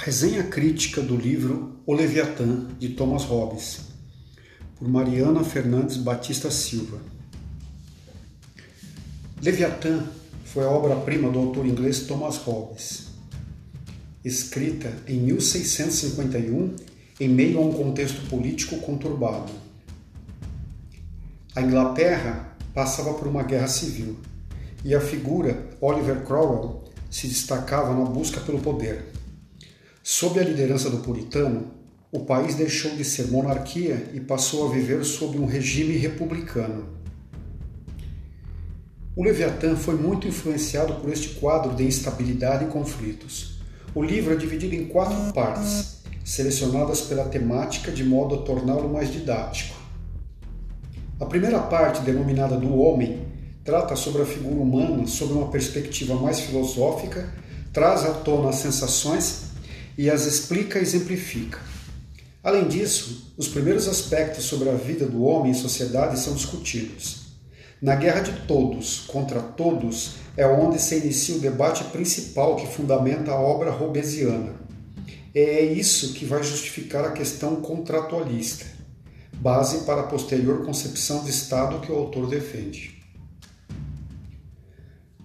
Resenha crítica do livro O Leviatã, de Thomas Hobbes, por Mariana Fernandes Batista Silva. Leviatã foi a obra-prima do autor inglês Thomas Hobbes, escrita em 1651 em meio a um contexto político conturbado. A Inglaterra passava por uma guerra civil e a figura Oliver Cromwell se destacava na busca pelo poder. Sob a liderança do puritano, o país deixou de ser monarquia e passou a viver sob um regime republicano. O Leviatã foi muito influenciado por este quadro de instabilidade e conflitos. O livro é dividido em quatro partes, selecionadas pela temática de modo a torná-lo mais didático. A primeira parte, denominada do homem, trata sobre a figura humana sob uma perspectiva mais filosófica, traz à tona as sensações e as explica e exemplifica. Além disso, os primeiros aspectos sobre a vida do homem em sociedade são discutidos. Na guerra de todos contra todos é onde se inicia o debate principal que fundamenta a obra robesiana. É isso que vai justificar a questão contratualista, base para a posterior concepção de Estado que o autor defende.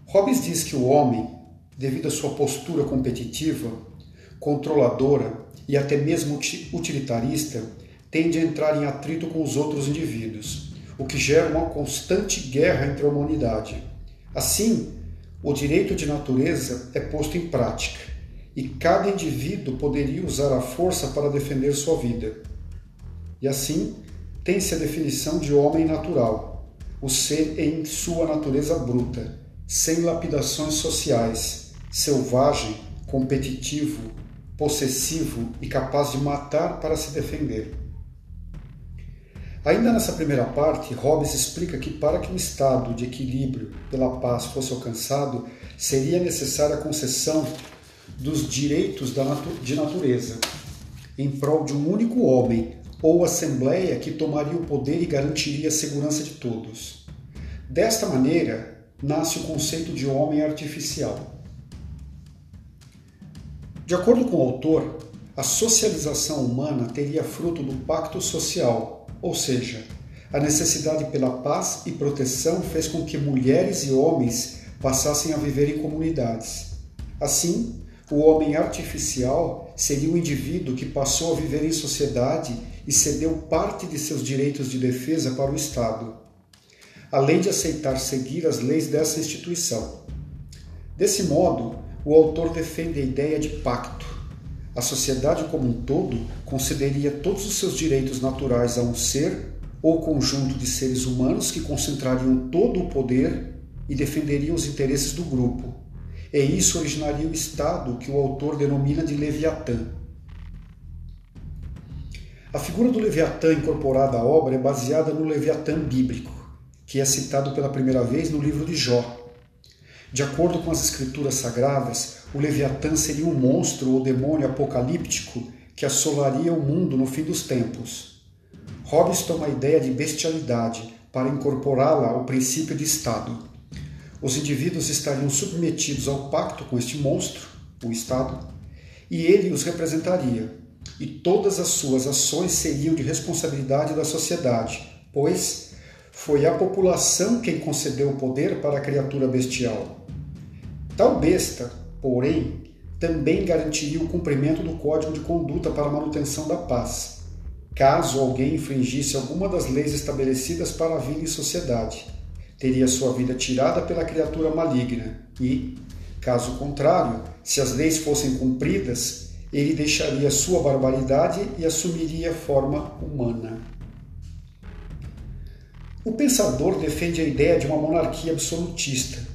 Hobbes diz que o homem, devido à sua postura competitiva, controladora e até mesmo utilitarista, tende a entrar em atrito com os outros indivíduos, o que gera uma constante guerra entre a humanidade. Assim, o direito de natureza é posto em prática, e cada indivíduo poderia usar a força para defender sua vida. E assim, tem-se a definição de homem natural, o ser em sua natureza bruta, sem lapidações sociais, selvagem, competitivo, possessivo e capaz de matar para se defender. Ainda nessa primeira parte, Hobbes explica que para que um estado de equilíbrio pela paz fosse alcançado, seria necessária a concessão dos direitos de natureza, em prol de um único homem ou assembleia que tomaria o poder e garantiria a segurança de todos. Desta maneira, nasce o conceito de homem artificial. De acordo com o autor, a socialização humana teria fruto do pacto social, ou seja, a necessidade pela paz e proteção fez com que mulheres e homens passassem a viver em comunidades. Assim, o homem artificial seria o indivíduo que passou a viver em sociedade e cedeu parte de seus direitos de defesa para o Estado, além de aceitar seguir as leis dessa instituição. Desse modo, o autor defende a ideia de pacto. A sociedade como um todo concederia todos os seus direitos naturais a um ser ou conjunto de seres humanos que concentrariam todo o poder e defenderiam os interesses do grupo. E isso originaria o Estado que o autor denomina de Leviatã. A figura do Leviatã incorporada à obra é baseada no Leviatã bíblico, que é citado pela primeira vez no livro de Jó, de acordo com as escrituras sagradas, o Leviatã seria um monstro ou demônio apocalíptico que assolaria o mundo no fim dos tempos. Hobbes toma a ideia de bestialidade para incorporá-la ao princípio de Estado. Os indivíduos estariam submetidos ao pacto com este monstro, o Estado, e ele os representaria, e todas as suas ações seriam de responsabilidade da sociedade, pois foi a população quem concedeu o poder para a criatura bestial. Tal besta, porém, também garantiria o cumprimento do Código de Conduta para a manutenção da paz, caso alguém infringisse alguma das leis estabelecidas para a vida em sociedade. Teria sua vida tirada pela criatura maligna e, caso contrário, se as leis fossem cumpridas, ele deixaria sua barbaridade e assumiria forma humana. O pensador defende a ideia de uma monarquia absolutista,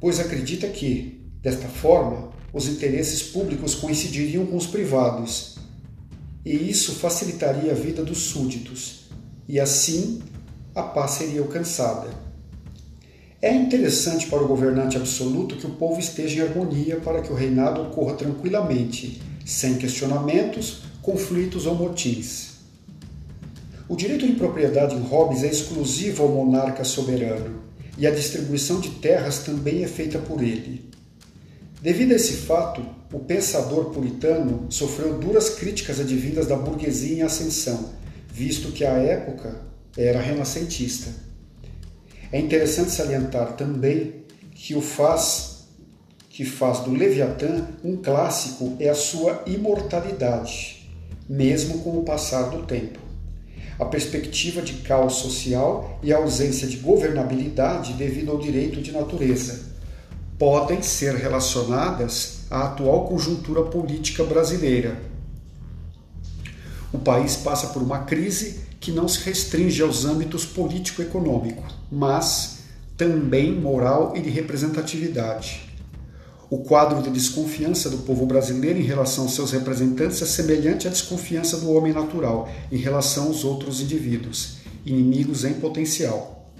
pois acredita que, desta forma, os interesses públicos coincidiriam com os privados, e isso facilitaria a vida dos súditos, e assim a paz seria alcançada. É interessante para o governante absoluto que o povo esteja em harmonia para que o reinado ocorra tranquilamente, sem questionamentos, conflitos ou motins. O direito de propriedade em Hobbes é exclusivo ao monarca soberano, e a distribuição de terras também é feita por ele. Devido a esse fato, o pensador puritano sofreu duras críticas advindas da burguesia em ascensão, visto que a época era renascentista. É interessante salientar também que o faz que faz do Leviatã um clássico é a sua imortalidade, mesmo com o passar do tempo. A perspectiva de caos social e a ausência de governabilidade devido ao direito de natureza podem ser relacionadas à atual conjuntura política brasileira. O país passa por uma crise que não se restringe aos âmbitos político-econômico, mas também moral e de representatividade. O quadro de desconfiança do povo brasileiro em relação aos seus representantes é semelhante à desconfiança do homem natural em relação aos outros indivíduos, inimigos em potencial.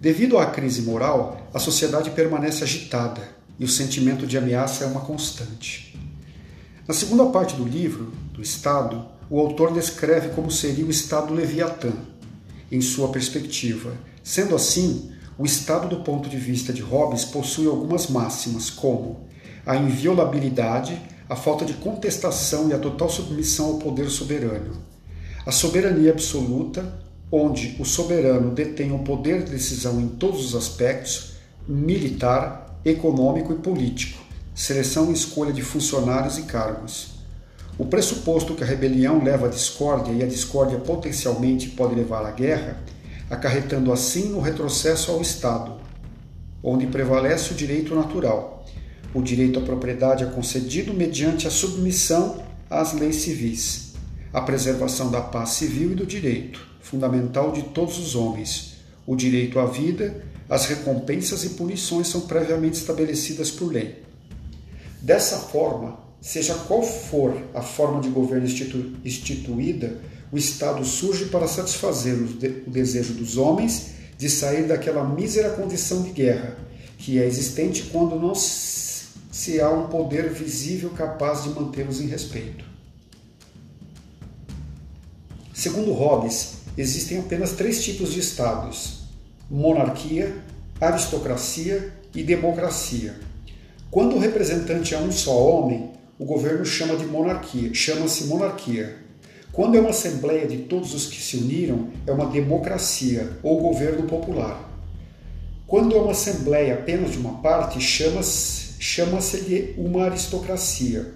Devido à crise moral, a sociedade permanece agitada e o sentimento de ameaça é uma constante. Na segunda parte do livro, do Estado, o autor descreve como seria o Estado Leviatã, em sua perspectiva. Sendo assim, o Estado, do ponto de vista de Hobbes, possui algumas máximas, como a inviolabilidade, a falta de contestação e a total submissão ao poder soberano, a soberania absoluta, onde o soberano detém o poder de decisão em todos os aspectos militar, econômico e político, seleção e escolha de funcionários e cargos. O pressuposto que a rebelião leva à discórdia e a discórdia potencialmente pode levar à guerra acarretando assim o retrocesso ao Estado, onde prevalece o direito natural. O direito à propriedade é concedido mediante a submissão às leis civis, a preservação da paz civil e do direito, fundamental de todos os homens. O direito à vida, as recompensas e punições são previamente estabelecidas por lei. Dessa forma, seja qual for a forma de governo institu instituída, o Estado surge para satisfazer o, de, o desejo dos homens de sair daquela mísera condição de guerra, que é existente quando não se há um poder visível capaz de mantê-los em respeito. Segundo Hobbes, existem apenas três tipos de estados: monarquia, aristocracia e democracia. Quando o representante é um só homem, o governo chama de monarquia, chama-se monarquia. Quando é uma assembleia de todos os que se uniram, é uma democracia ou governo popular. Quando é uma assembleia apenas de uma parte, chama-se chama uma aristocracia.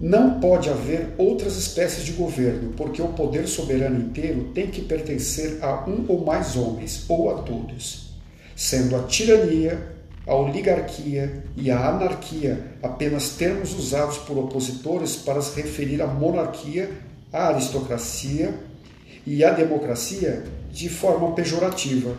Não pode haver outras espécies de governo, porque o poder soberano inteiro tem que pertencer a um ou mais homens, ou a todos, sendo a tirania, a oligarquia e a anarquia apenas termos usados por opositores para se referir à monarquia a aristocracia e a democracia de forma pejorativa.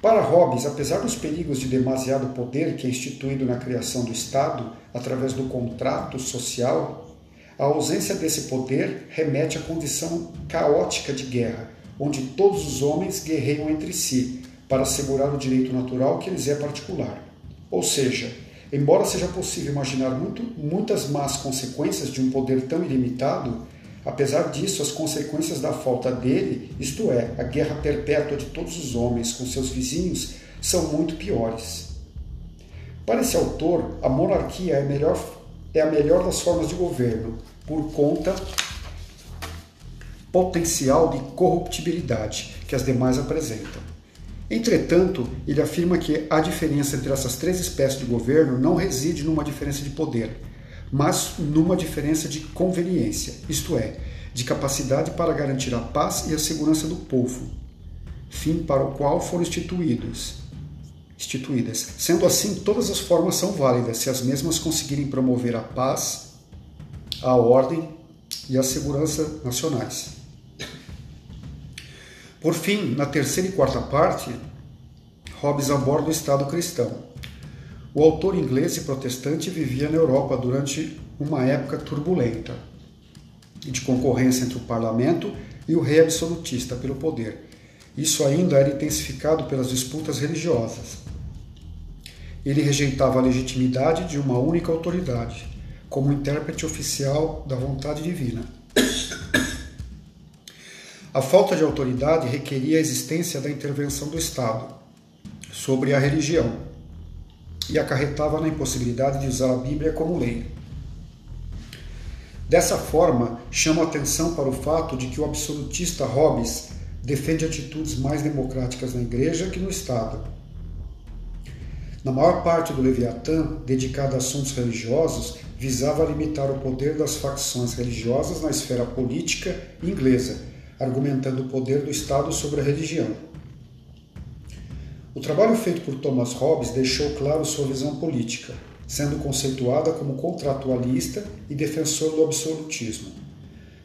Para Hobbes, apesar dos perigos de demasiado poder que é instituído na criação do Estado através do contrato social, a ausência desse poder remete à condição caótica de guerra, onde todos os homens guerreiam entre si para assegurar o direito natural que lhes é particular. Ou seja, embora seja possível imaginar muito, muitas más consequências de um poder tão ilimitado, Apesar disso, as consequências da falta dele, isto é, a guerra perpétua de todos os homens com seus vizinhos, são muito piores. Para esse autor, a monarquia é a melhor, é a melhor das formas de governo, por conta potencial de corruptibilidade que as demais apresentam. Entretanto, ele afirma que a diferença entre essas três espécies de governo não reside numa diferença de poder, mas numa diferença de conveniência, isto é, de capacidade para garantir a paz e a segurança do povo, fim para o qual foram instituídos. Instituídas. Sendo assim, todas as formas são válidas se as mesmas conseguirem promover a paz, a ordem e a segurança nacionais. Por fim, na terceira e quarta parte, Hobbes aborda o Estado cristão. O autor inglês e protestante vivia na Europa durante uma época turbulenta de concorrência entre o parlamento e o rei absolutista pelo poder. Isso ainda era intensificado pelas disputas religiosas. Ele rejeitava a legitimidade de uma única autoridade, como intérprete oficial da vontade divina. A falta de autoridade requeria a existência da intervenção do Estado sobre a religião e acarretava na impossibilidade de usar a Bíblia como lei. Dessa forma, chamo a atenção para o fato de que o absolutista Hobbes defende atitudes mais democráticas na Igreja que no Estado. Na maior parte do Leviatã, dedicado a assuntos religiosos, visava limitar o poder das facções religiosas na esfera política inglesa, argumentando o poder do Estado sobre a religião. O trabalho feito por Thomas Hobbes deixou claro sua visão política, sendo conceituada como contratualista e defensor do absolutismo.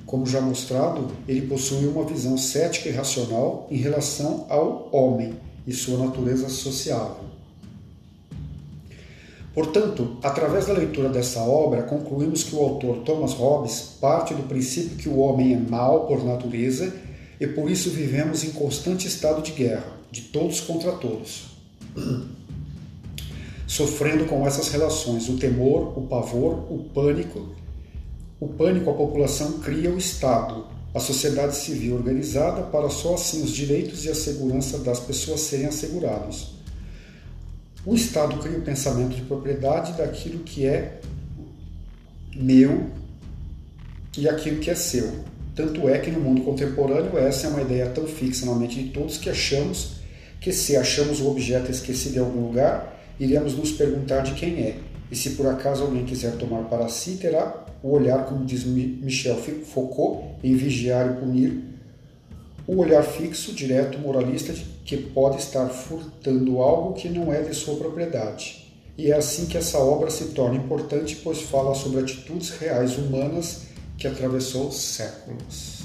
Como já mostrado, ele possuía uma visão cética e racional em relação ao homem e sua natureza sociável. Portanto, através da leitura dessa obra, concluímos que o autor Thomas Hobbes parte do princípio que o homem é mau por natureza e por isso vivemos em constante estado de guerra de todos contra todos. Sofrendo com essas relações o temor, o pavor, o pânico. O pânico a população cria o Estado, a sociedade civil organizada para só assim os direitos e a segurança das pessoas serem assegurados. O Estado cria o pensamento de propriedade daquilo que é meu e aquilo que é seu. Tanto é que no mundo contemporâneo essa é uma ideia tão fixa na mente de todos que achamos que se achamos o objeto esquecido em algum lugar, iremos nos perguntar de quem é. E se por acaso alguém quiser tomar para si, terá o olhar, como diz Michel Foucault, em Vigiar e Punir, o olhar fixo, direto, moralista, que pode estar furtando algo que não é de sua propriedade. E é assim que essa obra se torna importante, pois fala sobre atitudes reais humanas que atravessou séculos.